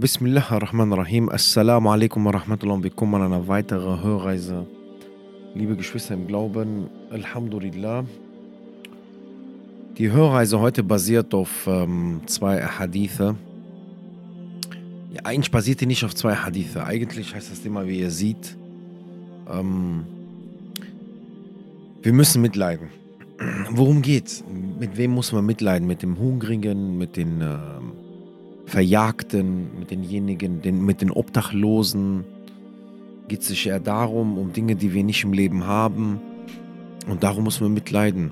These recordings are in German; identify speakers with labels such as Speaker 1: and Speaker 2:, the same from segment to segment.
Speaker 1: Bismillah ar-Rahman ar-Rahim. Assalamu alaikum wa rahmatullahi willkommen an einer weiteren Hörreise. Liebe Geschwister im Glauben, Alhamdulillah. Die Hörreise heute basiert auf ähm, zwei Hadithe. Ja, eigentlich basiert die nicht auf zwei Hadithe. Eigentlich heißt das immer, wie ihr seht, ähm, wir müssen mitleiden. Worum geht's? Mit wem muss man mitleiden? Mit dem Hungrigen, mit den ähm, Verjagten, mit denjenigen, den, mit den Obdachlosen. Geht es sich eher darum, um Dinge, die wir nicht im Leben haben. Und darum muss man mitleiden.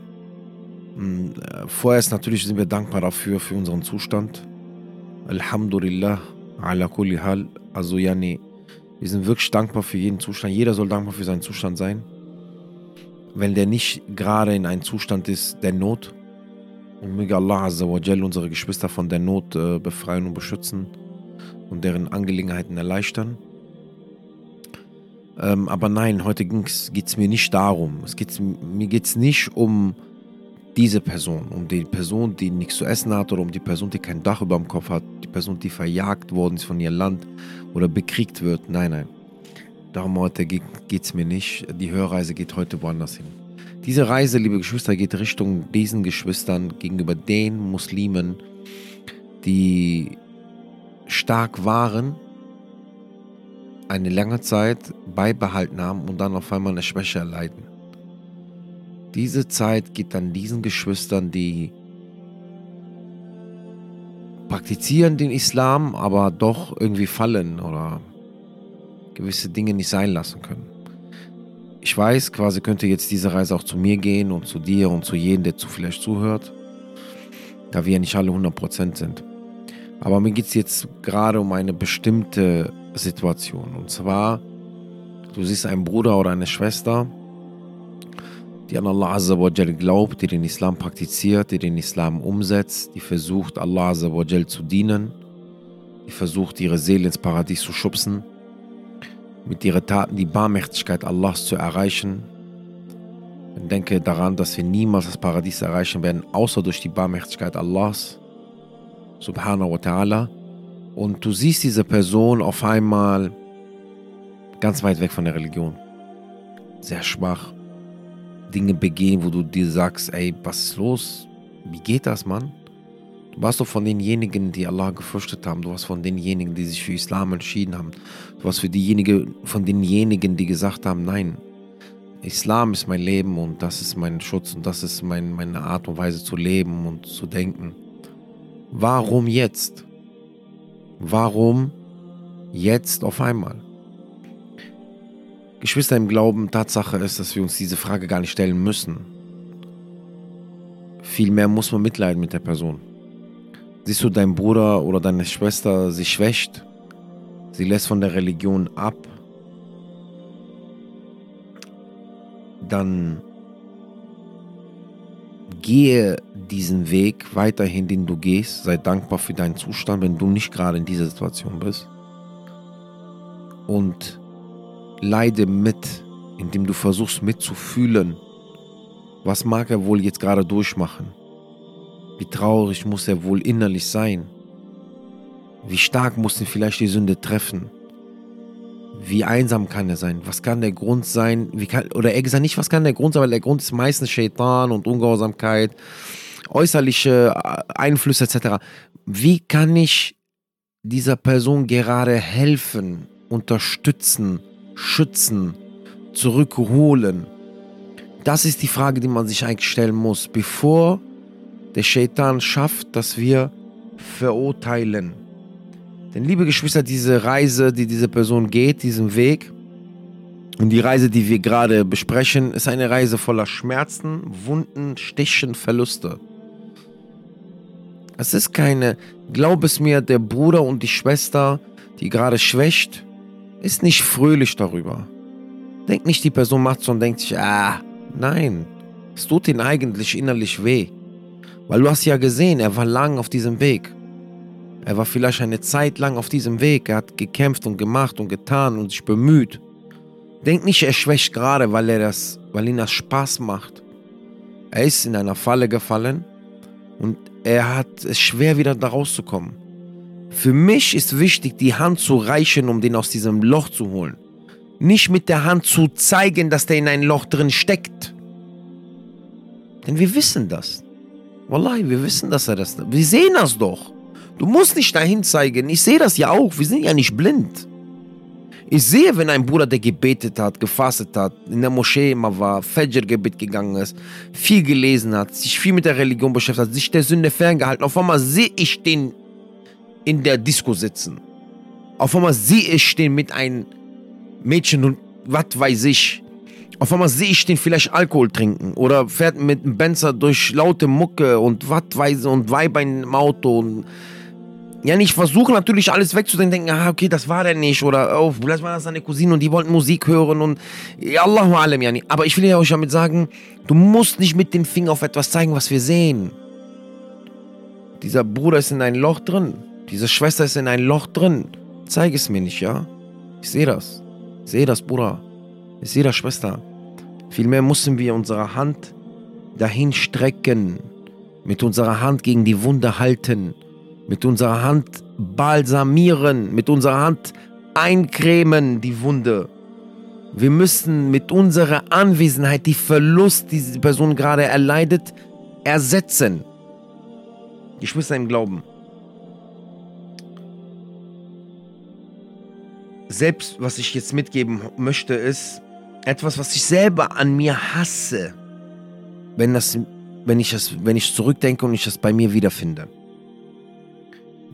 Speaker 1: Äh, vorerst natürlich sind wir dankbar dafür, für unseren Zustand. Alhamdulillah, ala kulli hal. Also, yani, wir sind wirklich dankbar für jeden Zustand. Jeder soll dankbar für seinen Zustand sein. Wenn der nicht gerade in einem Zustand ist der Not, und möge Allah Azzawajal unsere Geschwister von der Not äh, befreien und beschützen und deren Angelegenheiten erleichtern. Ähm, aber nein, heute geht es mir nicht darum. Es geht's, mir geht es nicht um diese Person, um die Person, die nichts zu essen hat oder um die Person, die kein Dach über dem Kopf hat, die Person, die verjagt worden ist von ihrem Land oder bekriegt wird. Nein, nein. Darum heute geht es mir nicht. Die Hörreise geht heute woanders hin. Diese Reise, liebe Geschwister, geht Richtung diesen Geschwistern gegenüber den Muslimen, die stark waren, eine lange Zeit beibehalten haben und dann auf einmal eine Schwäche erleiden. Diese Zeit geht dann diesen Geschwistern, die praktizieren den Islam, aber doch irgendwie fallen oder gewisse Dinge nicht sein lassen können ich weiß, quasi könnte jetzt diese Reise auch zu mir gehen und zu dir und zu jedem, der zu vielleicht zuhört, da wir ja nicht alle 100% sind. Aber mir geht es jetzt gerade um eine bestimmte Situation. Und zwar, du siehst einen Bruder oder eine Schwester, die an Allah Azzawajal glaubt, die den Islam praktiziert, die den Islam umsetzt, die versucht, Allah Azzawajal zu dienen, die versucht, ihre Seele ins Paradies zu schubsen mit ihren Taten die Barmherzigkeit Allahs zu erreichen. Und denke daran, dass wir niemals das Paradies erreichen werden, außer durch die Barmherzigkeit Allahs, subhanahu wa ta'ala. Und du siehst diese Person auf einmal ganz weit weg von der Religion. Sehr schwach. Dinge begehen, wo du dir sagst, ey, was ist los? Wie geht das, Mann? Du warst doch von denjenigen, die Allah gefürchtet haben. Du warst von denjenigen, die sich für Islam entschieden haben. Du warst für diejenigen, von denjenigen, die gesagt haben, nein, Islam ist mein Leben und das ist mein Schutz und das ist mein, meine Art und Weise zu leben und zu denken. Warum jetzt? Warum jetzt auf einmal? Geschwister im Glauben, Tatsache ist, dass wir uns diese Frage gar nicht stellen müssen. Vielmehr muss man mitleiden mit der Person. Siehst du, dein Bruder oder deine Schwester, sie schwächt, sie lässt von der Religion ab, dann gehe diesen Weg weiterhin, den du gehst. Sei dankbar für deinen Zustand, wenn du nicht gerade in dieser Situation bist. Und leide mit, indem du versuchst mitzufühlen, was mag er wohl jetzt gerade durchmachen. Wie traurig muss er wohl innerlich sein? Wie stark muss ihn vielleicht die Sünde treffen? Wie einsam kann er sein? Was kann der Grund sein? Kann, oder er gesagt nicht, was kann der Grund sein, weil der Grund ist meistens Shaitan und Ungehorsamkeit, äußerliche Einflüsse etc. Wie kann ich dieser Person gerade helfen, unterstützen, schützen, zurückholen? Das ist die Frage, die man sich eigentlich stellen muss, bevor der Shaitan schafft, dass wir verurteilen. Denn liebe Geschwister, diese Reise, die diese Person geht, diesen Weg und die Reise, die wir gerade besprechen, ist eine Reise voller Schmerzen, Wunden, Stichen, Verluste. Es ist keine, glaub es mir, der Bruder und die Schwester, die gerade schwächt, ist nicht fröhlich darüber. Denkt nicht, die Person macht so und denkt sich, ah, nein, es tut ihnen eigentlich innerlich weh. Weil du hast ja gesehen, er war lang auf diesem Weg. Er war vielleicht eine Zeit lang auf diesem Weg. Er hat gekämpft und gemacht und getan und sich bemüht. Denk nicht, er schwächt gerade, weil er das, weil ihm das Spaß macht. Er ist in einer Falle gefallen und er hat es schwer wieder da rauszukommen. Für mich ist wichtig, die Hand zu reichen, um den aus diesem Loch zu holen. Nicht mit der Hand zu zeigen, dass der in ein Loch drin steckt. Denn wir wissen das. Wallahi, wir wissen, dass er das. Wir sehen das doch. Du musst nicht dahin zeigen. Ich sehe das ja auch. Wir sind ja nicht blind. Ich sehe, wenn ein Bruder, der gebetet hat, gefastet hat, in der Moschee immer war, Fajr-Gebet gegangen ist, viel gelesen hat, sich viel mit der Religion beschäftigt hat, sich der Sünde ferngehalten. Auf einmal sehe ich den in der Disco sitzen. Auf einmal sehe ich den mit einem Mädchen und was weiß ich. Auf einmal sehe ich den vielleicht Alkohol trinken oder fährt mit einem Benzer durch laute Mucke und ich und Weiber im Auto und ja, ich versuche natürlich alles wegzudenken, denken, ah, okay, das war der nicht oder oh, vielleicht war das seine Cousine und die wollten Musik hören und ja, Allahu alam, yani. Aber ich will ja euch damit sagen, du musst nicht mit dem Finger auf etwas zeigen, was wir sehen. Dieser Bruder ist in ein Loch drin. Diese Schwester ist in ein Loch drin. Zeig es mir nicht, ja? Ich sehe das. Ich sehe das, Bruder. Sehe das, Schwester. Vielmehr müssen wir unsere Hand dahin strecken, mit unserer Hand gegen die Wunde halten mit unserer Hand balsamieren, mit unserer Hand eincremen die Wunde. Wir müssen mit unserer Anwesenheit die Verlust, die diese Person gerade erleidet, ersetzen. Die Schwester im Glauben. Selbst, was ich jetzt mitgeben möchte, ist etwas, was ich selber an mir hasse, wenn, das, wenn, ich, das, wenn ich zurückdenke und ich das bei mir wiederfinde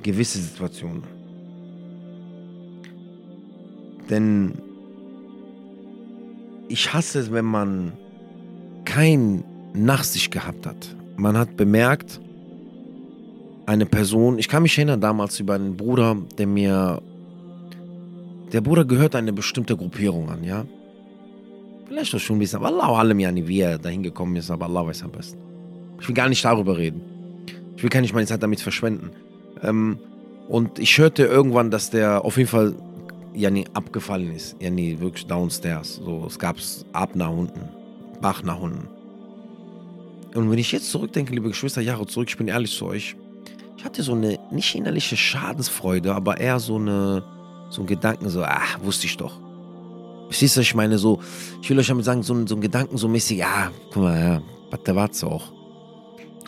Speaker 1: gewisse Situationen. Denn ich hasse es, wenn man kein Nachsicht gehabt hat. Man hat bemerkt, eine Person, ich kann mich erinnern damals über einen Bruder, der mir, der Bruder gehört eine bestimmte Gruppierung an, ja. Vielleicht auch schon ein bisschen, aber Allah allem nicht, wie er dahin gekommen ist, aber Allah weiß am besten. Ich will gar nicht darüber reden. Ich will gar nicht meine Zeit damit verschwenden. Ähm, und ich hörte irgendwann, dass der auf jeden Fall ja nie abgefallen ist. Ja nie wirklich downstairs. So, es gab ab nach unten. Bach nach unten. Und wenn ich jetzt zurückdenke, liebe Geschwister, Jahre zurück, ich bin ehrlich zu euch, ich hatte so eine nicht innerliche Schadensfreude, aber eher so eine so ein Gedanken, so, ach, wusste ich doch. Verstehst du, ich meine, so, ich will euch damit sagen, so, so ein Gedanken so mäßig, ja, guck mal, ja, was der auch.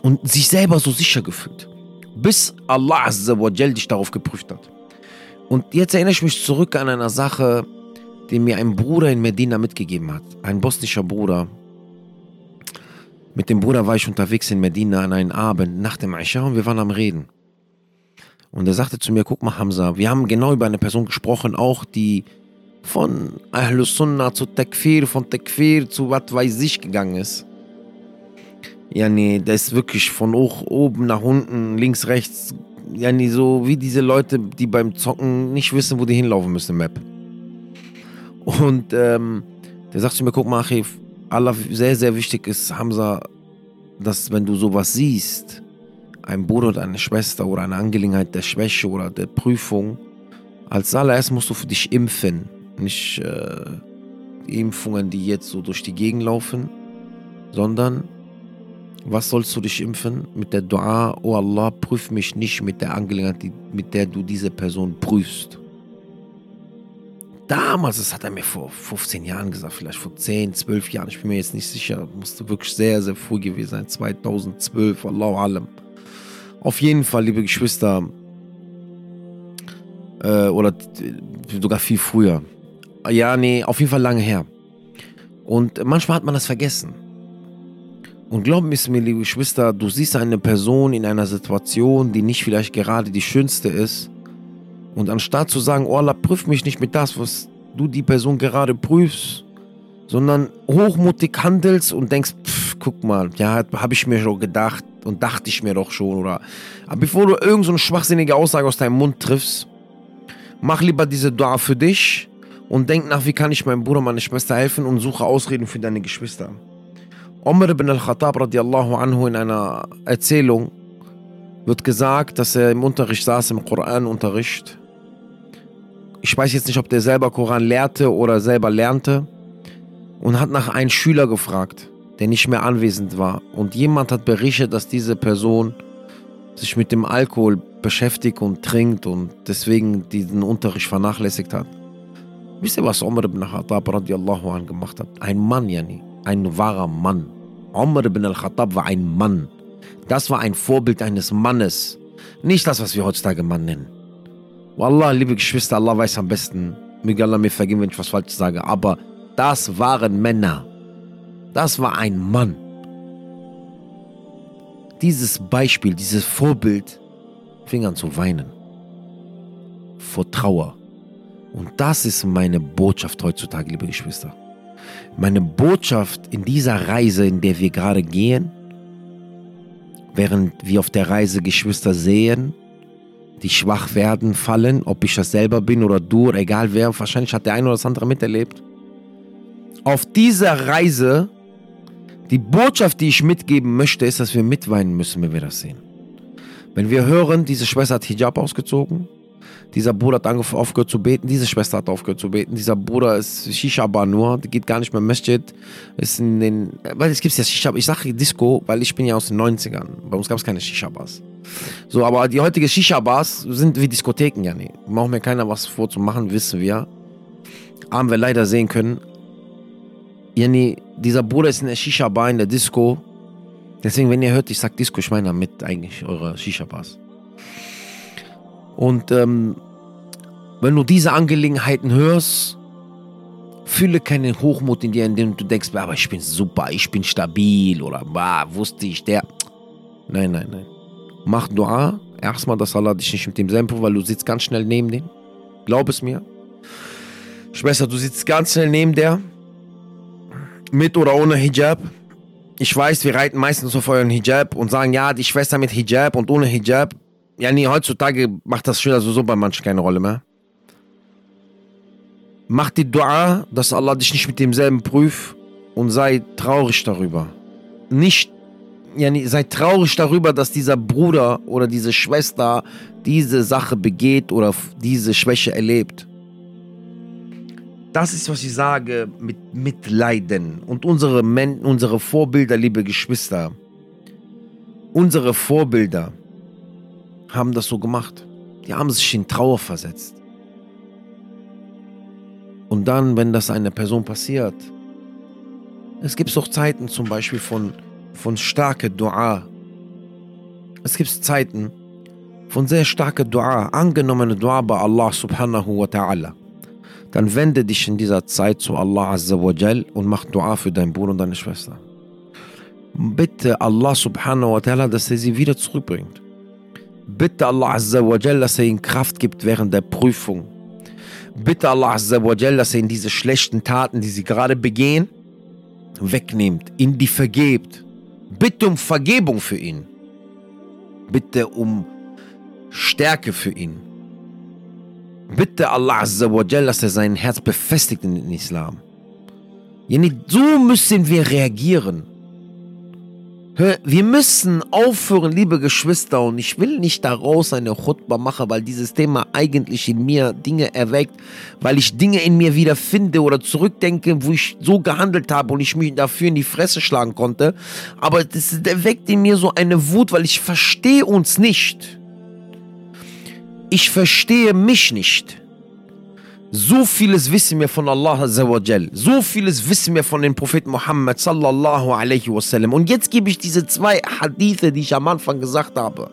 Speaker 1: Und sich selber so sicher gefühlt bis Allah Azzawajal dich darauf geprüft hat. Und jetzt erinnere ich mich zurück an eine Sache, die mir ein Bruder in Medina mitgegeben hat. Ein bosnischer Bruder. Mit dem Bruder war ich unterwegs in Medina an einem Abend nach dem Isha und wir waren am Reden. Und er sagte zu mir, guck mal Hamza, wir haben genau über eine Person gesprochen, auch die von Ahlus Sunnah zu Takfir, von Takfir zu was weiß ich gegangen ist. Ja, nee, der ist wirklich von hoch oben nach unten, links, rechts. Ja, nee, so wie diese Leute, die beim Zocken nicht wissen, wo die hinlaufen müssen im Map. Und ähm, der sagt zu mir, guck mal, Arif, Allah, sehr, sehr wichtig ist, Hamza, dass wenn du sowas siehst, ein Bruder oder eine Schwester oder eine Angelegenheit der Schwäche oder der Prüfung, als allererst musst du für dich impfen. Nicht äh, die Impfungen, die jetzt so durch die Gegend laufen, sondern was sollst du dich impfen? Mit der Dua, oh Allah, prüf mich nicht mit der Angelegenheit, mit der du diese Person prüfst. Damals, das hat er mir vor 15 Jahren gesagt, vielleicht vor 10, 12 Jahren, ich bin mir jetzt nicht sicher, musste wirklich sehr, sehr früh gewesen sein, 2012, Allahu Alam. Auf jeden Fall, liebe Geschwister, äh, oder sogar viel früher. Ja, nee, auf jeden Fall lange her. Und manchmal hat man das vergessen. Und glaub mir, liebe Geschwister, du siehst eine Person in einer Situation, die nicht vielleicht gerade die schönste ist. Und anstatt zu sagen, oh Allah, prüf mich nicht mit das, was du die Person gerade prüfst, sondern hochmutig handelst und denkst, pff, guck mal, ja, habe ich mir schon gedacht und dachte ich mir doch schon. Oder aber bevor du irgendeine so schwachsinnige Aussage aus deinem Mund triffst, mach lieber diese Dua für dich und denk nach, wie kann ich meinem Bruder, meiner Schwester helfen und suche Ausreden für deine Geschwister. Umar ibn al-Khattab radiallahu anhu in einer Erzählung wird gesagt, dass er im Unterricht saß, im Koranunterricht. Ich weiß jetzt nicht, ob der selber Koran lehrte oder selber lernte und hat nach einem Schüler gefragt, der nicht mehr anwesend war. Und jemand hat berichtet, dass diese Person sich mit dem Alkohol beschäftigt und trinkt und deswegen diesen Unterricht vernachlässigt hat. Wisst ihr, was Umar ibn Khattab radiallahu an gemacht hat? Ein Mann, Yani. Ein wahrer Mann. Umar ibn al-Khattab war ein Mann. Das war ein Vorbild eines Mannes. Nicht das, was wir heutzutage Mann nennen. Wallah, liebe Geschwister, Allah weiß am besten. Möge Allah mir vergeben, wenn ich was falsch sage. Aber das waren Männer. Das war ein Mann. Dieses Beispiel, dieses Vorbild fing an zu weinen. Vor Trauer. Und das ist meine Botschaft heutzutage, liebe Geschwister. Meine Botschaft in dieser Reise, in der wir gerade gehen, während wir auf der Reise Geschwister sehen, die schwach werden, fallen, ob ich das selber bin oder du, oder egal wer, wahrscheinlich hat der eine oder das andere miterlebt. Auf dieser Reise, die Botschaft, die ich mitgeben möchte, ist, dass wir mitweinen müssen, wenn wir das sehen. Wenn wir hören, diese Schwester hat Hijab ausgezogen, dieser Bruder hat aufgehört zu beten, diese Schwester hat aufgehört zu beten, dieser Bruder ist Shisha-Bar nur, geht gar nicht mehr Masjid, ist in den, weil es gibt ja Shisha, ich sage Disco, weil ich bin ja aus den 90ern, bei uns gab es keine Shisha-Bars. So, aber die heutigen Shisha-Bars sind wie Diskotheken, ja nee. Braucht mir keiner was vorzumachen, wissen wir. Haben wir leider sehen können. Ja dieser Bruder ist in der Shisha-Bar, in der Disco. Deswegen, wenn ihr hört, ich sag Disco, ich meine damit eigentlich eure Shisha-Bars. Und ähm, wenn du diese Angelegenheiten hörst, fühle keinen Hochmut in dir, in dem du denkst, aber ich bin super, ich bin stabil oder bah, wusste ich, der. Nein, nein, nein. Mach Dua. Erstmal, dass Allah dich nicht mit dem Sempo, weil du sitzt ganz schnell neben dem. Glaub es mir. Schwester, du sitzt ganz schnell neben der. Mit oder ohne Hijab. Ich weiß, wir reiten meistens auf euren Hijab und sagen, ja, die Schwester mit Hijab und ohne Hijab. Ja, nee, heutzutage macht das Schüler sowieso bei manchen keine Rolle mehr. Mach die Dua, dass Allah dich nicht mit demselben prüft und sei traurig darüber. Nicht, ja, nee, sei traurig darüber, dass dieser Bruder oder diese Schwester diese Sache begeht oder diese Schwäche erlebt. Das ist, was ich sage mit Mitleiden. Und unsere, Men unsere Vorbilder, liebe Geschwister, unsere Vorbilder, haben das so gemacht. Die haben sich in Trauer versetzt. Und dann, wenn das einer Person passiert, es gibt auch Zeiten zum Beispiel von, von starke Dua. Es gibt Zeiten von sehr starke Dua, angenommene Dua bei Allah subhanahu wa ta'ala. Dann wende dich in dieser Zeit zu Allah azza wa jal und mach Dua für deinen Bruder und deine Schwester. Bitte Allah subhanahu wa ta'ala, dass er sie wieder zurückbringt. Bitte Allah Azza wa Jal, dass er ihnen Kraft gibt während der Prüfung. Bitte Allah Azza wa Jal, dass er ihnen diese schlechten Taten, die sie gerade begehen, wegnimmt, ihnen die vergebt. Bitte um Vergebung für ihn. Bitte um Stärke für ihn. Bitte Allah Azza wa Jal, dass er sein Herz befestigt in den Islam. So müssen wir reagieren. Wir müssen aufhören, liebe Geschwister, und ich will nicht daraus eine Chutba machen, weil dieses Thema eigentlich in mir Dinge erweckt, weil ich Dinge in mir wieder finde oder zurückdenke, wo ich so gehandelt habe und ich mich dafür in die Fresse schlagen konnte. Aber das erweckt in mir so eine Wut, weil ich verstehe uns nicht. Ich verstehe mich nicht. So vieles wissen wir von Allah Azzawajal. So vieles wissen wir von dem Propheten Muhammad sallallahu alaihi wasallam. Und jetzt gebe ich diese zwei Hadithe, die ich am Anfang gesagt habe.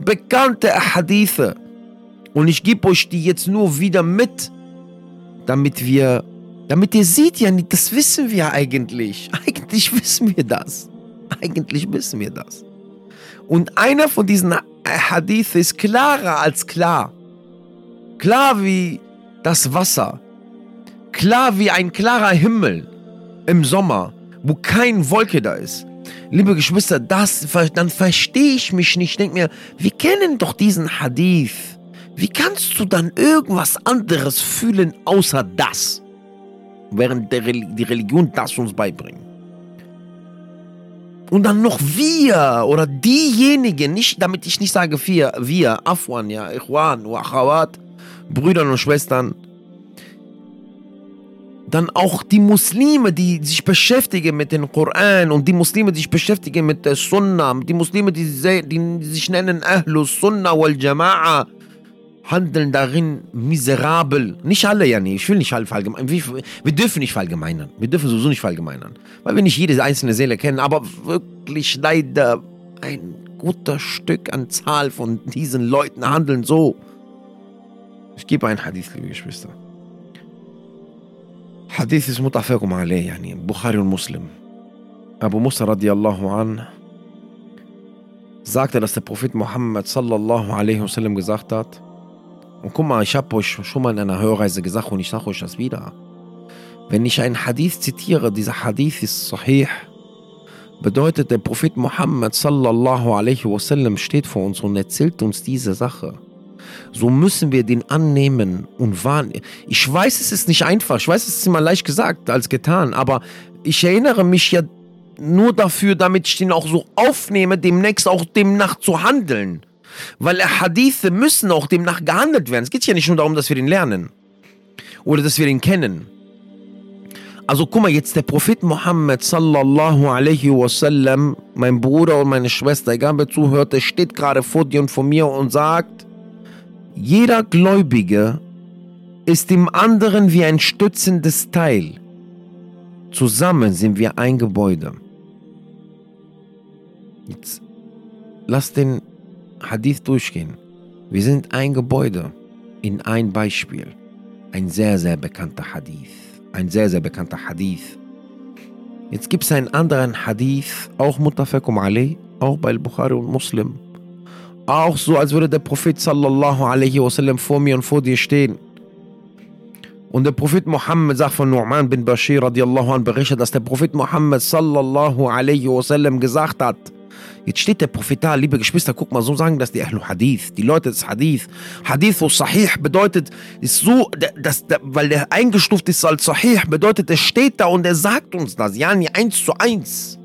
Speaker 1: Bekannte Hadithe. Und ich gebe euch die jetzt nur wieder mit, damit wir, damit ihr seht ja nicht, das wissen wir eigentlich. Eigentlich wissen wir das. Eigentlich wissen wir das. Und einer von diesen Hadithe ist klarer als klar. Klar wie das Wasser, klar wie ein klarer Himmel im Sommer, wo kein Wolke da ist. Liebe Geschwister, das, dann verstehe ich mich nicht. Ich denke mir, wir kennen doch diesen Hadith. Wie kannst du dann irgendwas anderes fühlen außer das? Während die Religion das uns beibringt. Und dann noch wir oder diejenigen, nicht, damit ich nicht sage wir, wir, Afwan, ja, Ikhwan, Wachawat, Brüdern und Schwestern, dann auch die Muslime, die sich beschäftigen mit dem Koran und die Muslime, die sich beschäftigen mit der Sunna, die Muslime, die, die sich nennen Ahlus Sunna wal Jama'a, handeln darin miserabel. Nicht alle, ja, nee, ich will nicht verallgemeinern. Wir dürfen nicht verallgemeinern. Wir dürfen sowieso nicht verallgemeinern. Weil wir nicht jede einzelne Seele kennen, aber wirklich leider ein guter Stück an Zahl von diesen Leuten handeln so. Ich gebe ein Hadith, liebe Geschwister. Hadith ist mutafakum alayh, yani Bukhari und Muslim. Abu Musa radiallahu an sagte, dass der Prophet Muhammad sallallahu alaihi wasallam gesagt hat, und guck mal, ich habe euch schon mal in einer Hörreise gesagt und ich sage euch das wieder. Wenn ich einen Hadith zitiere, dieser Hadith ist sahih, bedeutet der Prophet Muhammad sallallahu alaihi wasallam steht vor uns und erzählt uns diese Sache. So müssen wir den annehmen und wahrnehmen. Ich weiß, es ist nicht einfach. Ich weiß, es ist immer leicht gesagt als getan. Aber ich erinnere mich ja nur dafür, damit ich den auch so aufnehme, demnächst auch demnach zu handeln. Weil Hadithe müssen auch demnach gehandelt werden. Es geht ja nicht nur darum, dass wir den lernen oder dass wir den kennen. Also guck mal, jetzt der Prophet Muhammad sallallahu alaihi wasallam, mein Bruder und meine Schwester, egal wer zuhört, der steht gerade vor dir und vor mir und sagt, jeder Gläubige ist dem anderen wie ein stützendes Teil. Zusammen sind wir ein Gebäude. Jetzt lass den Hadith durchgehen. Wir sind ein Gebäude in ein Beispiel. Ein sehr, sehr bekannter Hadith. Ein sehr, sehr bekannter Hadith. Jetzt gibt es einen anderen Hadith, auch Mutafakum Ali, auch bei Bukhari und Muslim. Auch so, als würde der Prophet sallallahu alaihi wasallam vor mir und vor dir stehen. Und der Prophet Muhammad sagt von Nu'man bin Bashir radiallahu an berichtet, dass der Prophet Muhammad sallallahu alaihi wasallam gesagt hat, Jetzt steht der Prophet da, liebe Geschwister, guck mal, so sagen das die Ahlul Hadith, die Leute des Hadith. Hadith und Sahih bedeutet, ist so, dass, weil der eingestuft ist als Sahih, bedeutet, er steht da und er sagt uns das, ja, nie eins zu eins.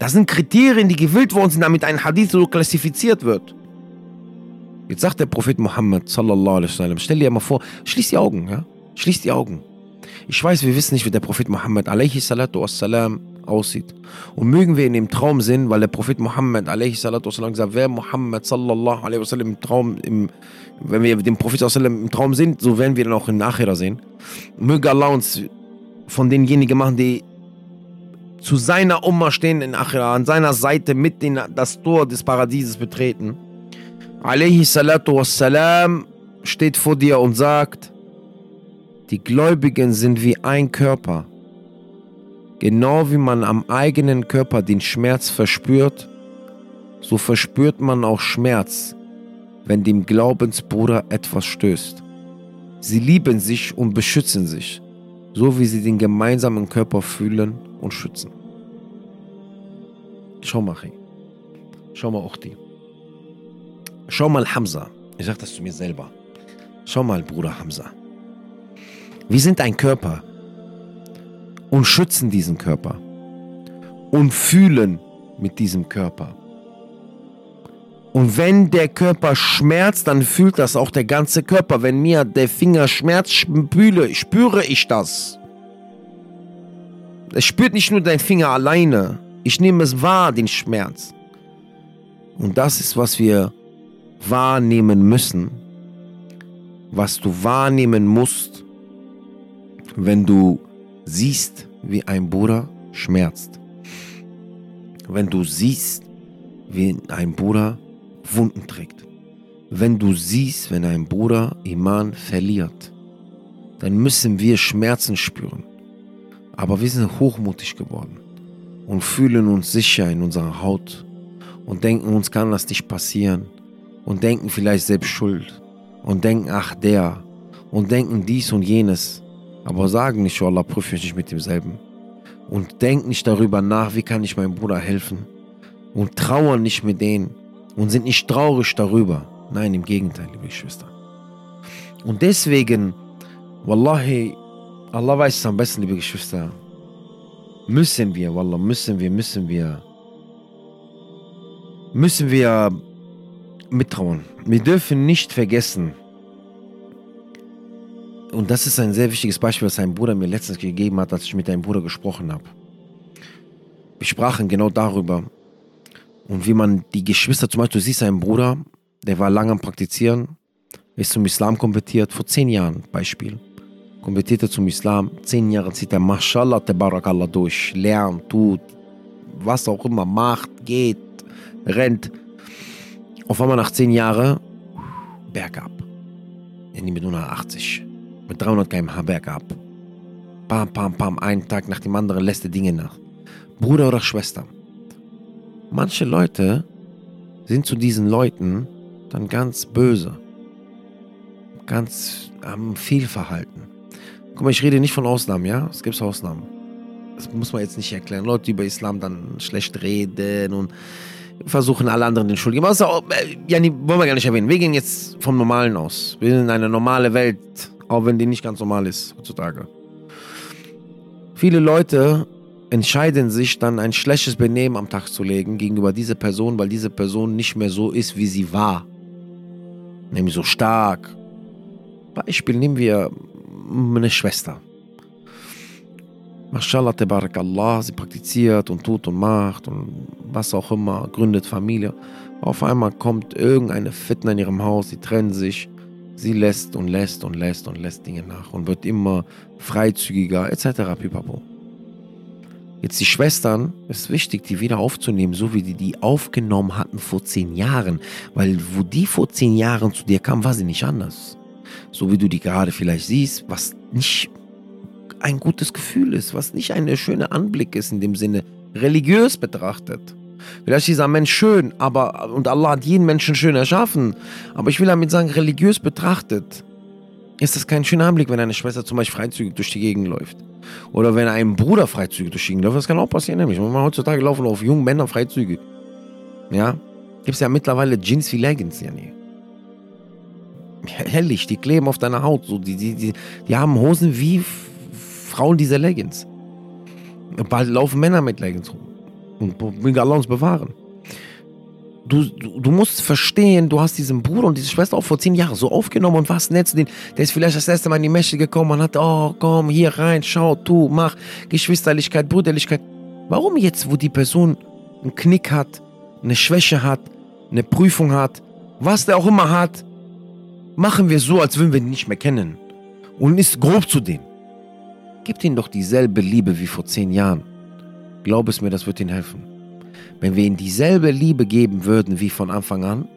Speaker 1: Das sind Kriterien, die gewählt worden sind, damit ein Hadith so klassifiziert wird. Jetzt sagt der Prophet Muhammad sallallahu alaihi wasallam, stell dir mal vor, schließ die Augen, ja? Schließ die Augen. Ich weiß, wir wissen nicht, wie der Prophet Muhammad alaihi salatu wassalam aussieht. Und mögen wir in dem Traum sehen, weil der Prophet Muhammad alaihi salatu wasallam gesagt, wer Muhammad sallallahu alaihi wasallam im Traum, im, wenn wir den Prophet sallam im Traum sind, so werden wir ihn auch in Nachira sehen. Möge Allah uns von denjenigen machen, die zu seiner Umma stehen in Achira, an seiner Seite mit in das Tor des Paradieses betreten. Alayhi salatu wassalam steht vor dir und sagt, die Gläubigen sind wie ein Körper. Genau wie man am eigenen Körper den Schmerz verspürt, so verspürt man auch Schmerz, wenn dem Glaubensbruder etwas stößt. Sie lieben sich und beschützen sich, so wie sie den gemeinsamen Körper fühlen und schützen. Schau mal, hey. Schau mal, Ochti. Schau mal, Hamza. Ich sag das zu mir selber. Schau mal, Bruder Hamza. Wir sind ein Körper und schützen diesen Körper und fühlen mit diesem Körper. Und wenn der Körper schmerzt, dann fühlt das auch der ganze Körper. Wenn mir der Finger schmerzt, spüre, spüre ich das. Es spürt nicht nur dein Finger alleine. Ich nehme es wahr, den Schmerz. Und das ist, was wir wahrnehmen müssen. Was du wahrnehmen musst, wenn du siehst, wie ein Bruder schmerzt. Wenn du siehst, wie ein Bruder Wunden trägt. Wenn du siehst, wenn ein Bruder Iman verliert, dann müssen wir Schmerzen spüren. Aber wir sind hochmutig geworden und fühlen uns sicher in unserer Haut und denken, uns kann das nicht passieren und denken vielleicht selbst schuld und denken, ach der und denken dies und jenes, aber sagen nicht, oh Allah, prüfe mich nicht mit demselben und denken nicht darüber nach, wie kann ich meinem Bruder helfen und trauern nicht mit denen und sind nicht traurig darüber. Nein, im Gegenteil, liebe Geschwister. Und deswegen, Wallahi, Allah weiß es am besten, liebe Geschwister, müssen wir, Wallah, müssen wir, müssen wir, müssen wir mittrauen. Wir dürfen nicht vergessen, und das ist ein sehr wichtiges Beispiel, was sein Bruder mir letztens gegeben hat, als ich mit deinem Bruder gesprochen habe. Wir sprachen genau darüber. Und wie man die Geschwister, zum Beispiel, du siehst einen Bruder, der war lange am Praktizieren, ist zum Islam konvertiert, vor zehn Jahren, Beispiel. Konvertierte zum Islam, zehn Jahre zieht er, Mashallah, Tabarakallah durch, lernt, tut, was auch immer, macht, geht, rennt. Auf einmal nach zehn Jahren, bergab. In die mit 180 mit 300 km/h bergab. Pam, pam, pam, einen Tag nach dem anderen lässt er Dinge nach. Bruder oder Schwester. Manche Leute sind zu diesen Leuten dann ganz böse. Ganz haben viel Verhalten. Guck mal, ich rede nicht von Ausnahmen, ja? Es gibt Ausnahmen. Das muss man jetzt nicht erklären. Leute, die über Islam dann schlecht reden und versuchen alle anderen den Schuld. Aber auch, äh, ja, wollen wir gar nicht erwähnen. Wir gehen jetzt vom Normalen aus. Wir sind in eine normale Welt auch wenn die nicht ganz normal ist heutzutage. Viele Leute entscheiden sich dann ein schlechtes Benehmen am Tag zu legen gegenüber dieser Person, weil diese Person nicht mehr so ist, wie sie war. Nämlich so stark. Beispiel nehmen wir meine Schwester. Mashallah, Allah, sie praktiziert und tut und macht und was auch immer, gründet Familie. Auf einmal kommt irgendeine Fitna in ihrem Haus, sie trennen sich Sie lässt und lässt und lässt und lässt Dinge nach und wird immer freizügiger etc. Pipapo. Jetzt die Schwestern, es ist wichtig, die wieder aufzunehmen, so wie die die aufgenommen hatten vor zehn Jahren. Weil wo die vor zehn Jahren zu dir kam, war sie nicht anders. So wie du die gerade vielleicht siehst, was nicht ein gutes Gefühl ist, was nicht ein schöner Anblick ist in dem Sinne, religiös betrachtet. Vielleicht ist dieser Mensch schön, aber und Allah hat jeden Menschen schön erschaffen. Aber ich will damit sagen, religiös betrachtet ist das kein schöner Anblick, wenn eine Schwester zum Beispiel freizügig durch die Gegend läuft. Oder wenn ein Bruder freizügig durch die Gegend läuft. Das kann auch passieren, nämlich. Heutzutage laufen auf jungen Männer freizügig. Ja? Gibt es ja mittlerweile Jeans wie Leggings, ja nee. Herrlich, die kleben auf deiner Haut. So, die, die, die, die haben Hosen wie Frauen dieser Leggings. Bald laufen Männer mit Leggings rum. Und möge Allah uns bewahren. Du, du, du, musst verstehen, du hast diesen Bruder und diese Schwester auch vor zehn Jahren so aufgenommen und warst nett zu denen. Der ist vielleicht das erste Mal in die Mächte gekommen und hat, oh komm, hier rein, schau, tu, mach, Geschwisterlichkeit, Brüderlichkeit. Warum jetzt, wo die Person einen Knick hat, eine Schwäche hat, eine Prüfung hat, was der auch immer hat, machen wir so, als würden wir ihn nicht mehr kennen und ist grob zu denen. Gib ihnen doch dieselbe Liebe wie vor zehn Jahren. Glaub es mir, das wird ihnen helfen. Wenn wir ihnen dieselbe Liebe geben würden wie von Anfang an,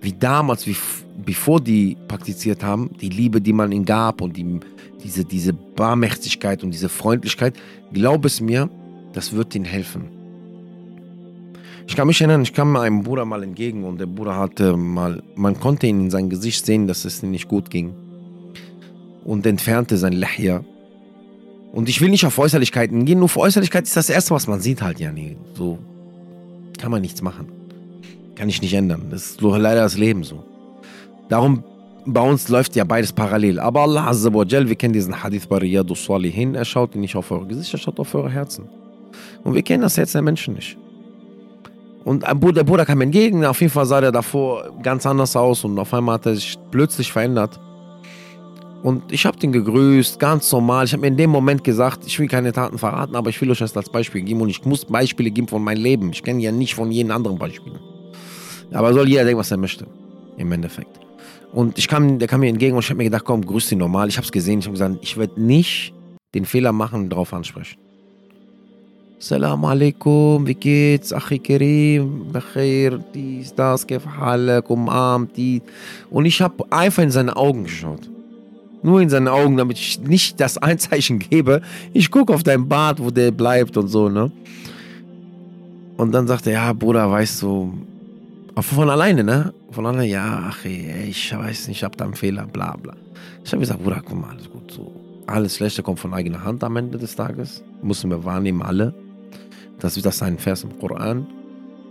Speaker 1: wie damals, wie bevor die praktiziert haben, die Liebe, die man ihnen gab und die, diese, diese Barmherzigkeit und diese Freundlichkeit, glaub es mir, das wird ihnen helfen. Ich kann mich erinnern, ich kam einem Bruder mal entgegen und der Bruder hatte mal, man konnte ihn in sein Gesicht sehen, dass es ihm nicht gut ging. Und entfernte sein Lahja und ich will nicht auf Äußerlichkeiten gehen, nur für Äußerlichkeit ist das Erste, was man sieht halt, ja, nee, so kann man nichts machen. Kann ich nicht ändern. Das ist so leider das Leben so. Darum, bei uns läuft ja beides parallel. Aber Allah Azza wa Jal, wir kennen diesen Hadith bei Riyadu Salihin, er schaut nicht auf eure Gesichter, er schaut auf eure Herzen. Und wir kennen das Herz der Menschen nicht. Und der Bruder kam entgegen, auf jeden Fall sah der davor ganz anders aus und auf einmal hat er sich plötzlich verändert. Und ich habe den gegrüßt, ganz normal. Ich habe mir in dem Moment gesagt, ich will keine Taten verraten, aber ich will euch das als Beispiel geben und ich muss Beispiele geben von meinem Leben. Ich kenne ja nicht von jedem anderen Beispielen. Aber soll jeder denken, was er möchte. Im Endeffekt. Und ich kam, der kam mir entgegen und ich habe mir gedacht, komm, grüß ihn normal. Ich habe es gesehen, ich habe gesagt, ich werde nicht den Fehler machen und darauf ansprechen. Salam alaikum, wie geht's? Achi Kerim, Bachir, dies, das, Kefhalek, umarmt, die. Und ich habe einfach in seine Augen geschaut. Nur in seinen Augen, damit ich nicht das Einzeichen gebe. Ich gucke auf deinen Bart, wo der bleibt und so, ne? Und dann sagt er, ja, Bruder, weißt du, von alleine, ne? Von alleine, ja, ach, ey, ich weiß nicht, ich hab da einen Fehler, bla, bla. Ich habe gesagt, Bruder, guck mal, alles gut, so. Alles Schlechte kommt von eigener Hand am Ende des Tages. Müssen wir wahrnehmen, alle. Das ist das ein Vers im Koran.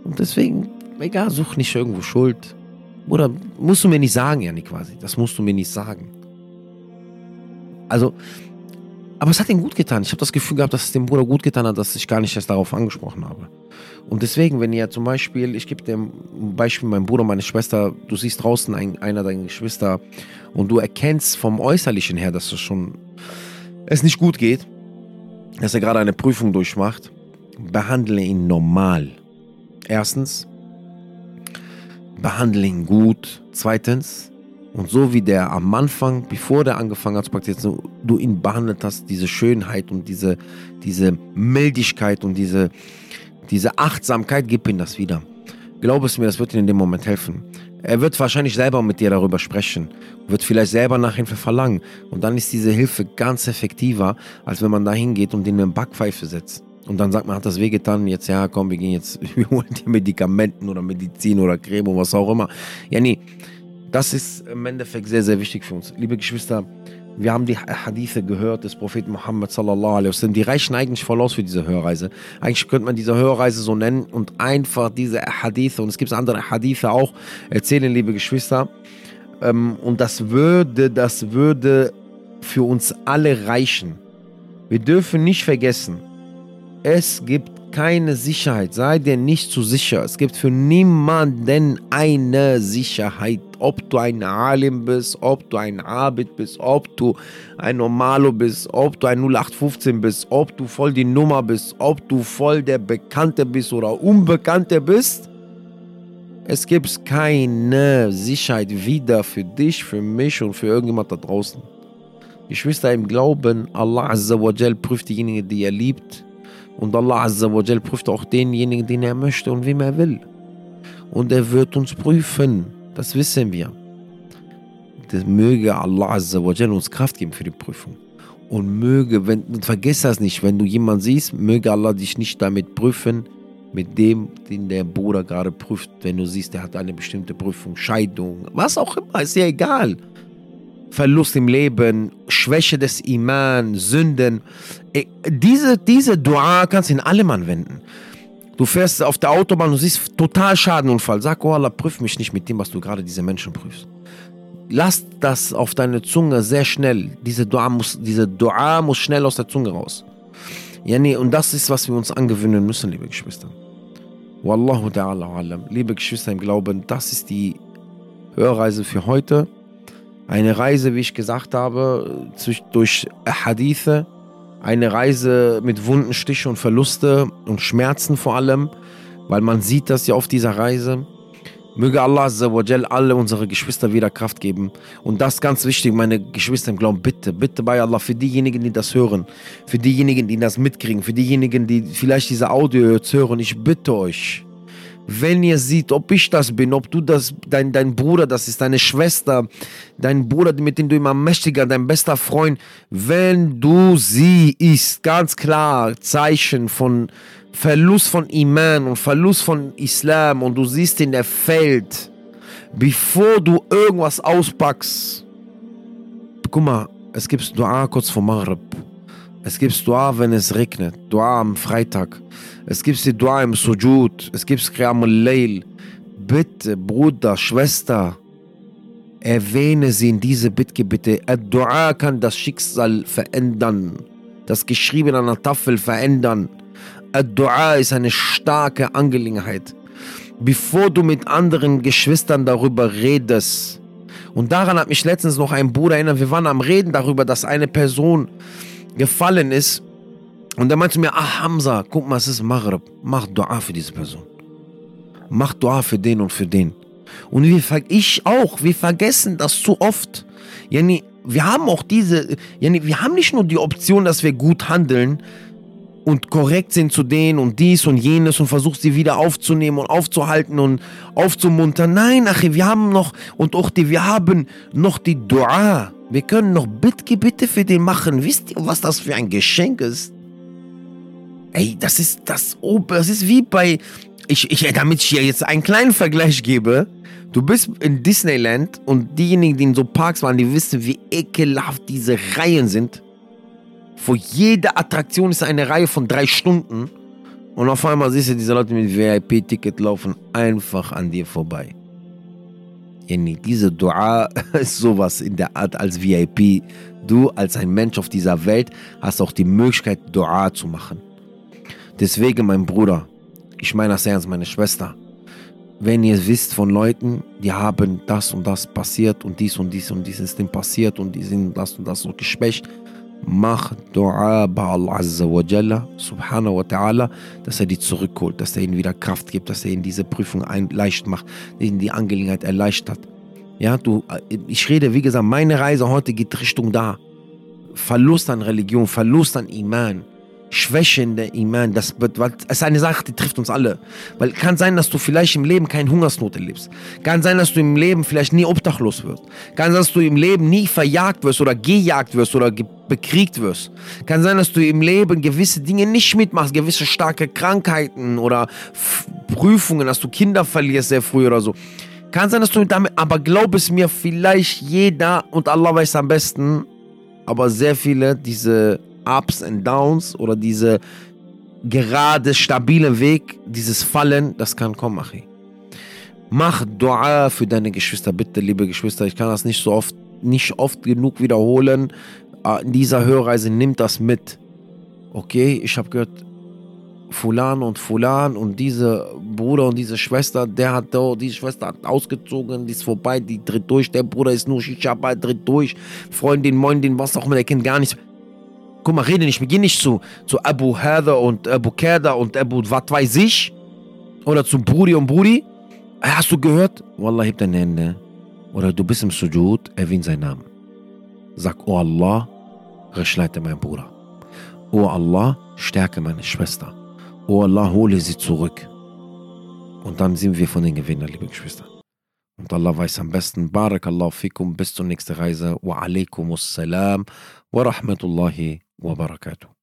Speaker 1: Und deswegen, egal, such nicht irgendwo Schuld. Bruder, musst du mir nicht sagen, Janik, quasi. Das musst du mir nicht sagen. Also, aber es hat ihm gut getan. Ich habe das Gefühl gehabt, dass es dem Bruder gut getan hat, dass ich gar nicht erst darauf angesprochen habe. Und deswegen, wenn ihr zum Beispiel, ich gebe ein Beispiel, mein Bruder, meine Schwester, du siehst draußen ein, einer deiner Geschwister und du erkennst vom Äußerlichen her, dass es schon es nicht gut geht, dass er gerade eine Prüfung durchmacht, behandle ihn normal. Erstens, behandle ihn gut. Zweitens, und so wie der am Anfang, bevor der angefangen hat zu praktizieren, du ihn behandelt hast, diese Schönheit und diese, diese Mildigkeit und diese, diese Achtsamkeit, gib ihm das wieder. Glaub es mir, das wird ihm in dem Moment helfen. Er wird wahrscheinlich selber mit dir darüber sprechen, wird vielleicht selber nach Hilfe verlangen. Und dann ist diese Hilfe ganz effektiver, als wenn man da hingeht und den eine Backpfeife setzt. Und dann sagt man, hat das wehgetan, jetzt ja, komm, wir gehen jetzt, wir holen dir Medikamenten oder Medizin oder Creme oder was auch immer. Ja, nee, das ist im Endeffekt sehr, sehr wichtig für uns. Liebe Geschwister, wir haben die Hadithe gehört des Propheten Muhammad sallallahu alaihi wasallam. Die reichen eigentlich voll aus für diese Hörreise. Eigentlich könnte man diese Hörreise so nennen und einfach diese Hadithe, und es gibt andere Hadithe auch, erzählen, liebe Geschwister. Ähm, und das würde, das würde für uns alle reichen. Wir dürfen nicht vergessen, es gibt keine Sicherheit, sei dir nicht zu sicher. Es gibt für niemanden eine Sicherheit. Ob du ein Alim bist, ob du ein Abid bist, ob du ein Normalo bist, ob du ein 0815 bist, ob du voll die Nummer bist, ob du voll der Bekannte bist oder Unbekannte bist. Es gibt keine Sicherheit wieder für dich, für mich und für irgendjemand da draußen. Geschwister im Glauben, Allah prüft diejenigen, die er liebt und Allah Azza wa Jal prüft auch denjenigen, den er möchte und wem er will. Und er wird uns prüfen. Das wissen wir. Das möge Allah Azza wa Jal uns Kraft geben für die Prüfung. Und möge, wenn, vergiss das nicht, wenn du jemanden siehst, möge Allah dich nicht damit prüfen, mit dem, den der Bruder gerade prüft, wenn du siehst, der hat eine bestimmte Prüfung, Scheidung, was auch immer, ist ja egal. Verlust im Leben, Schwäche des Iman, Sünden. Diese, diese Dua kannst du in allem anwenden. Du fährst auf der Autobahn und siehst total Schadenunfall. Sag, oh Allah, prüf mich nicht mit dem, was du gerade diese Menschen prüfst. Lass das auf deine Zunge sehr schnell. Diese Dua muss, diese Dua muss schnell aus der Zunge raus. Ja, nee, und das ist, was wir uns angewöhnen müssen, liebe Geschwister. Wallahu ta'ala alam. Liebe Geschwister im Glauben, das ist die Hörreise für heute. Eine Reise, wie ich gesagt habe, durch Hadithe. Eine Reise mit Wunden, Stiche und Verluste und Schmerzen vor allem, weil man sieht das ja auf dieser Reise. Möge Allah Azzawajal alle unsere Geschwister wieder Kraft geben. Und das ganz wichtig, meine Geschwister im Glauben, bitte, bitte bei Allah, für diejenigen, die das hören, für diejenigen, die das mitkriegen, für diejenigen, die vielleicht diese Audio jetzt hören, ich bitte euch, wenn ihr seht, ob ich das bin, ob du das, dein, dein Bruder das ist, deine Schwester, dein Bruder, mit dem du immer mächtiger, dein bester Freund, wenn du sie ist, ganz klar Zeichen von Verlust von Iman und Verlust von Islam und du siehst in der fällt, bevor du irgendwas auspackst, guck mal, es gibt Dua kurz vor Maghrib. Es gibt Dua, wenn es regnet. Dua am Freitag. Es gibt die Dua im Sujud. Es gibt Qiyam al-Layl. Bitte, Bruder, Schwester, erwähne sie in diese Bittgebete. Dua kann das Schicksal verändern. Das Geschriebene an der Tafel verändern. Dua ist eine starke Angelegenheit. Bevor du mit anderen Geschwistern darüber redest, und daran hat mich letztens noch ein Bruder erinnert, wir waren am Reden darüber, dass eine Person gefallen ist. Und er meinte mir, ah Hamza, guck mal, es ist Maghrib. Mach Dua für diese Person. Mach Dua für den und für den. Und wir, ich auch, wir vergessen das zu oft. Yani, wir haben auch diese, yani, wir haben nicht nur die Option, dass wir gut handeln und korrekt sind zu denen und dies und jenes und versuchst sie wieder aufzunehmen und aufzuhalten und aufzumuntern. Nein, Achi, wir haben noch, und auch die, wir haben noch die Dua. Wir können noch Bittgebete für den machen. Wisst ihr, was das für ein Geschenk ist? Ey, das ist das, das ist wie bei, ich, ich, damit ich hier jetzt einen kleinen Vergleich gebe. Du bist in Disneyland und diejenigen, die in so Parks waren, die wissen, wie ekelhaft diese Reihen sind. Vor jeder Attraktion ist eine Reihe von drei Stunden. Und auf einmal siehst du diese Leute mit VIP-Ticket laufen einfach an dir vorbei. Diese Dua ist sowas in der Art als VIP. Du als ein Mensch auf dieser Welt hast auch die Möglichkeit, Dua zu machen. Deswegen, mein Bruder, ich meine das ernst, meine Schwester, wenn ihr wisst von Leuten, die haben das und das passiert und dies und dies und dies ist dem passiert und die sind das und das so geschwächt, mach Dua bei Allah Azza wa Jalla, subhanahu wa ta'ala, dass er die zurückholt, dass er ihnen wieder Kraft gibt, dass er ihnen diese Prüfung ein, leicht macht, ihnen die Angelegenheit erleichtert. Ja, du, ich rede, wie gesagt, meine Reise heute geht Richtung da. Verlust an Religion, Verlust an Iman schwächende Iman, das, ist eine Sache, die trifft uns alle. Weil kann sein, dass du vielleicht im Leben keine Hungersnot erlebst. Kann sein, dass du im Leben vielleicht nie obdachlos wirst. Kann sein, dass du im Leben nie verjagt wirst oder gejagt wirst oder bekriegt wirst. Kann sein, dass du im Leben gewisse Dinge nicht mitmachst, gewisse starke Krankheiten oder Prüfungen, dass du Kinder verlierst sehr früh oder so. Kann sein, dass du damit, aber glaub es mir, vielleicht jeder und Allah weiß am besten, aber sehr viele diese Ups and Downs oder diese gerade stabile Weg, dieses Fallen, das kann kommen, Achi. Mach Dua für deine Geschwister, bitte, liebe Geschwister. Ich kann das nicht so oft, nicht oft genug wiederholen. Ah, in dieser Hörreise nimmt das mit. Okay, ich habe gehört, Fulan und Fulan und diese Bruder und diese Schwester, der hat da, die Schwester hat ausgezogen, die ist vorbei, die tritt durch, der Bruder ist nur Shisha, tritt durch, Freundin, Moindin, was auch immer, der kennt gar nichts guck mal, rede nicht, gehen nicht zu, zu Abu Hada und Abu Kada und Abu was weiß ich. Oder zu Brudi und Brudi. Hast du gehört? Wallah, heb deine Hände. Oder du bist im Sujud, erwähne seinen Namen. Sag, oh Allah, rechtleite meinen Bruder. Oh Allah, stärke meine Schwester. Oh Allah, hole sie zurück. Und dann sind wir von den Gewinnern, liebe Geschwister. Und Allah weiß am besten. Barakallahu fikum. Bis zur nächsten Reise. Wa alaikum assalam ورحمة الله وبركاته.